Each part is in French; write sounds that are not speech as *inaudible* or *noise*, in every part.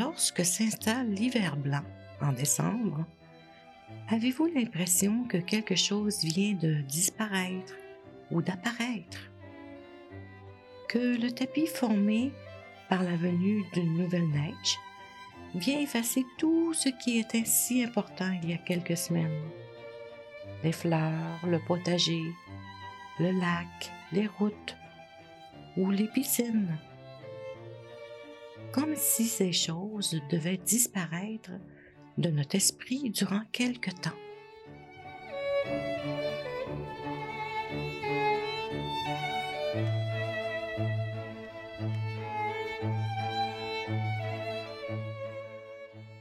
Lorsque s'installe l'hiver blanc en décembre, avez-vous l'impression que quelque chose vient de disparaître ou d'apparaître? Que le tapis formé par la venue d'une nouvelle neige vient effacer tout ce qui était si important il y a quelques semaines? Les fleurs, le potager, le lac, les routes ou les piscines? Comme si ces choses devaient disparaître de notre esprit durant quelque temps.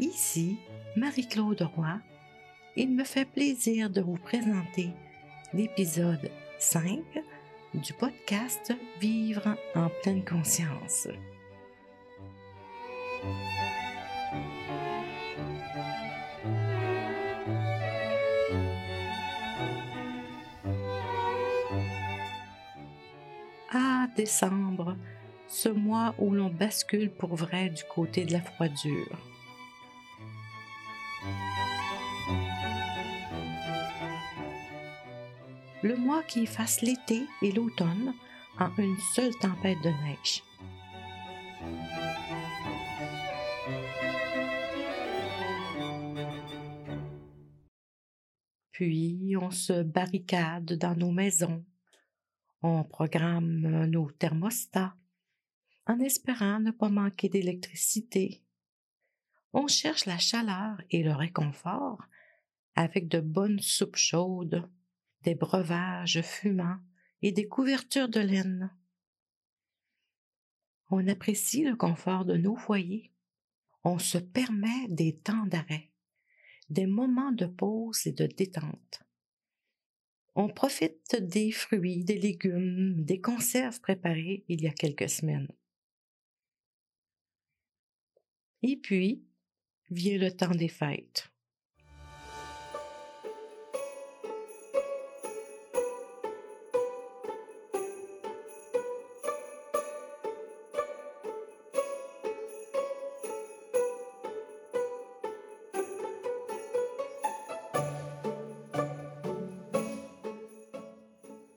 Ici Marie-Claude Roy. Il me fait plaisir de vous présenter l'épisode 5 du podcast Vivre en pleine conscience. Ah, décembre, ce mois où l'on bascule pour vrai du côté de la froidure. le mois qui efface l'été et l'automne en une seule tempête de neige. Puis on se barricade dans nos maisons, on programme nos thermostats en espérant ne pas manquer d'électricité. On cherche la chaleur et le réconfort avec de bonnes soupes chaudes des breuvages fumants et des couvertures de laine. On apprécie le confort de nos foyers. On se permet des temps d'arrêt, des moments de pause et de détente. On profite des fruits, des légumes, des conserves préparées il y a quelques semaines. Et puis vient le temps des fêtes.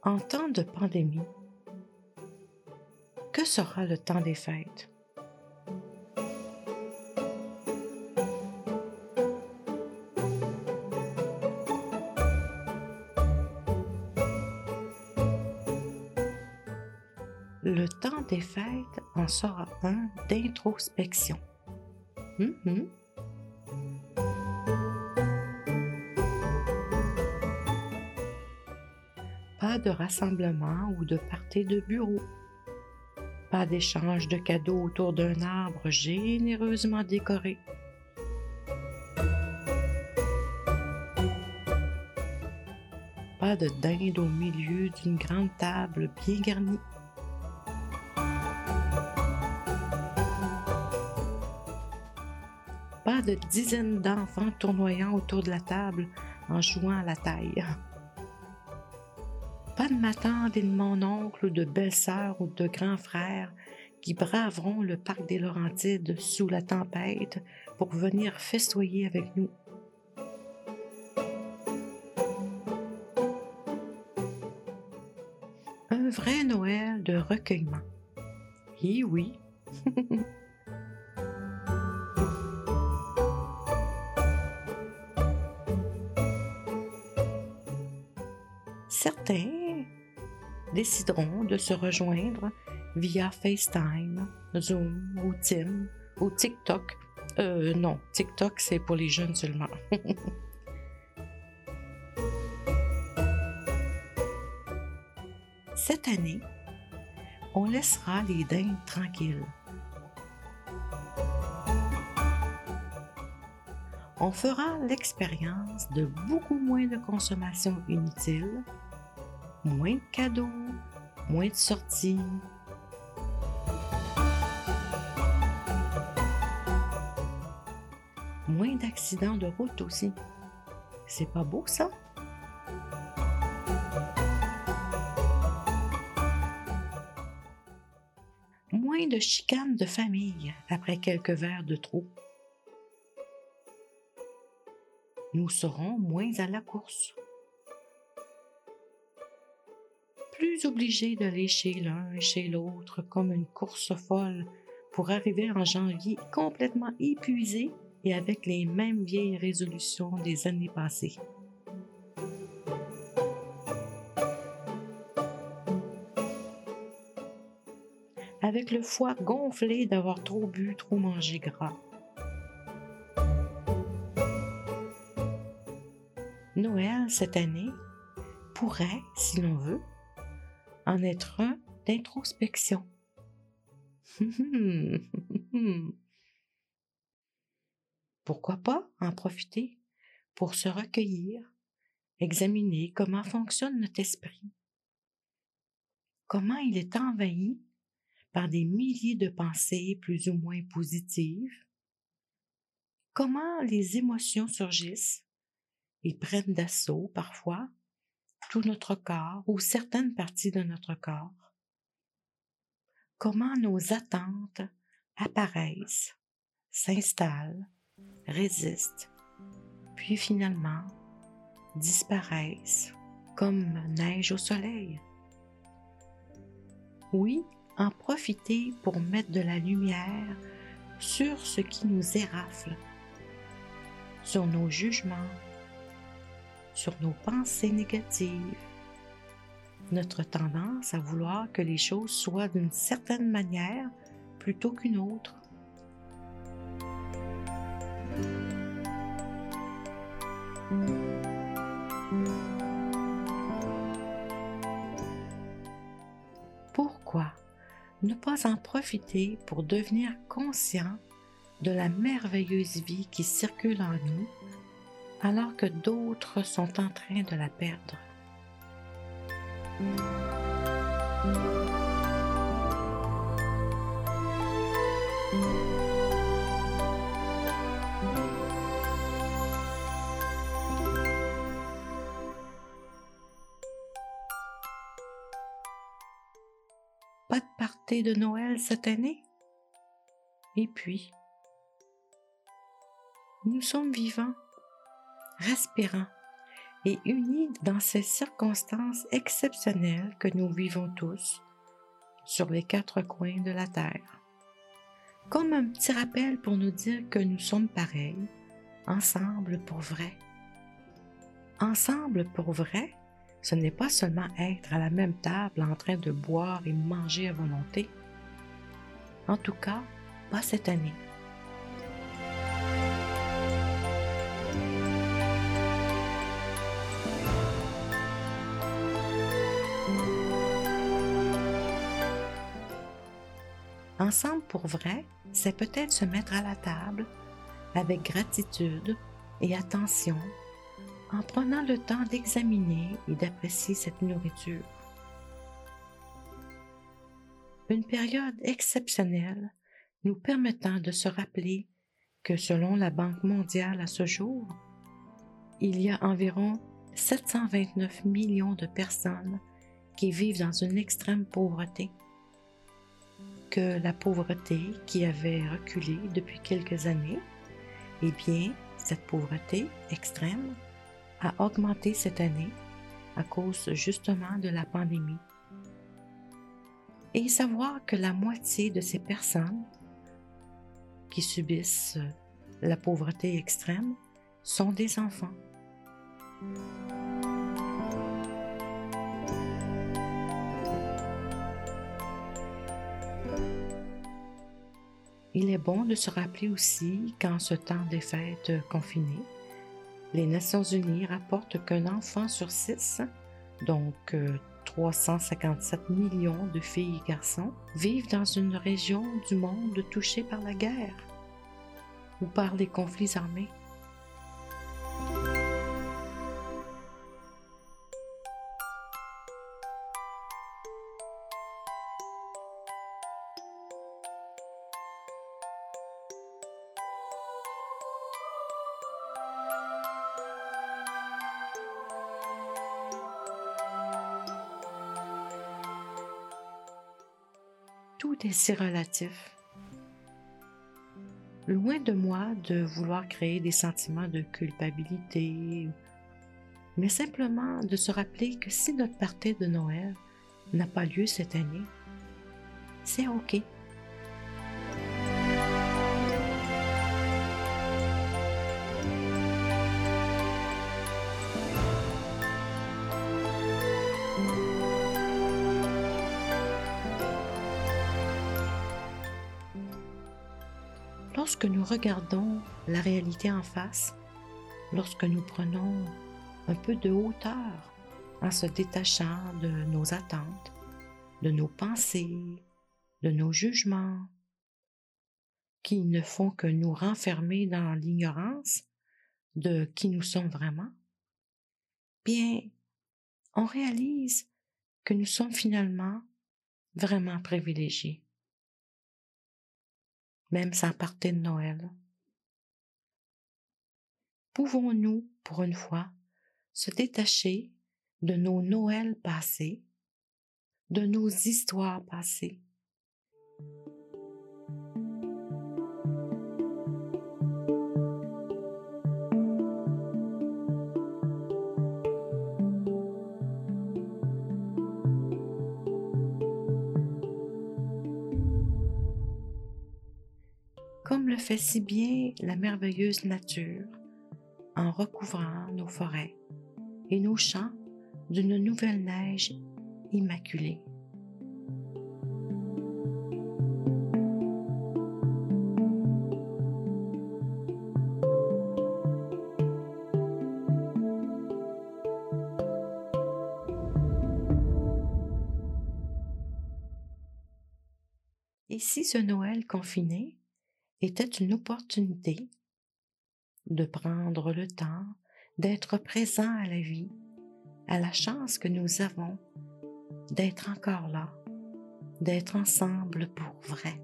En temps de pandémie, que sera le temps des fêtes? Le temps des fêtes en sera un d'introspection. Mm-hmm. Pas de rassemblement ou de partie de bureau. Pas d'échange de cadeaux autour d'un arbre généreusement décoré. Pas de dinde au milieu d'une grande table bien garnie. Pas de dizaines d'enfants tournoyant autour de la table en jouant à la taille. Pas de ma tante et de mon oncle ou de belle-sœur ou de grand frère qui braveront le parc des Laurentides sous la tempête pour venir festoyer avec nous. Un vrai Noël de recueillement. Et oui. *laughs* Certains décideront de se rejoindre via FaceTime, Zoom ou Tim ou TikTok. Euh, non, TikTok, c'est pour les jeunes seulement. *laughs* Cette année, on laissera les dindes tranquilles. On fera l'expérience de beaucoup moins de consommation inutile, moins de cadeaux, moins de sorties. Moins d'accidents de route aussi. C'est pas beau ça? Moins de chicanes de famille après quelques verres de trop. Nous serons moins à la course. Plus obligés d'aller chez l'un et chez l'autre comme une course folle pour arriver en janvier complètement épuisés et avec les mêmes vieilles résolutions des années passées. Avec le foie gonflé d'avoir trop bu, trop mangé gras. Noël cette année pourrait, si l'on veut, en être un d'introspection. *laughs* Pourquoi pas en profiter pour se recueillir, examiner comment fonctionne notre esprit, comment il est envahi par des milliers de pensées plus ou moins positives, comment les émotions surgissent et prennent d'assaut parfois tout notre corps ou certaines parties de notre corps, comment nos attentes apparaissent, s'installent, résistent, puis finalement disparaissent comme neige au soleil. Oui, en profiter pour mettre de la lumière sur ce qui nous érafle, sur nos jugements, sur nos pensées négatives, notre tendance à vouloir que les choses soient d'une certaine manière plutôt qu'une autre, Pourquoi ne pas en profiter pour devenir conscient de la merveilleuse vie qui circule en nous alors que d'autres sont en train de la perdre? Pas de party de Noël cette année? Et puis, nous sommes vivants, respirants et unis dans ces circonstances exceptionnelles que nous vivons tous sur les quatre coins de la Terre. Comme un petit rappel pour nous dire que nous sommes pareils, ensemble pour vrai. Ensemble pour vrai, ce n'est pas seulement être à la même table en train de boire et manger à volonté. En tout cas, pas cette année. Pour vrai, c'est peut-être se mettre à la table avec gratitude et attention en prenant le temps d'examiner et d'apprécier cette nourriture. Une période exceptionnelle nous permettant de se rappeler que selon la Banque mondiale à ce jour, il y a environ 729 millions de personnes qui vivent dans une extrême pauvreté, que la pauvreté qui avait reculé depuis quelques années, eh bien, cette pauvreté extrême a augmenté cette année à cause justement de la pandémie. Et savoir que la moitié de ces personnes qui subissent la pauvreté extrême sont des enfants. Il est bon de se rappeler aussi qu'en ce temps des fêtes confinées, les Nations Unies rapportent qu'un enfant sur six, donc 357 euh, millions de filles et garçons, vivent dans une région du monde touchée par la guerre ou par les conflits armés. Tout est si relatif. Loin de moi de vouloir créer des sentiments de culpabilité, mais simplement de se rappeler que si notre partie de Noël n'a pas lieu cette année, c'est OK Lorsque nous regardons la réalité en face, lorsque nous prenons un peu de hauteur en se détachant de nos attentes, de nos pensées, de nos jugements, qui ne font que nous renfermer dans l'ignorance de qui nous sommes vraiment, bien, on réalise que nous sommes finalement vraiment privilégiés, même sans partir de Noël. Pouvons-nous, pour une fois, se détacher de nos Noëls passés, de nos histoires passées? Fait si bien la merveilleuse nature en recouvrant nos forêts, et nos champs d'une nouvelle neige immaculée. Et ce Noël confiné était une opportunité de prendre le temps d'être présent à la vie, à la chance que nous avons d'être encore là, d'être ensemble pour vrai.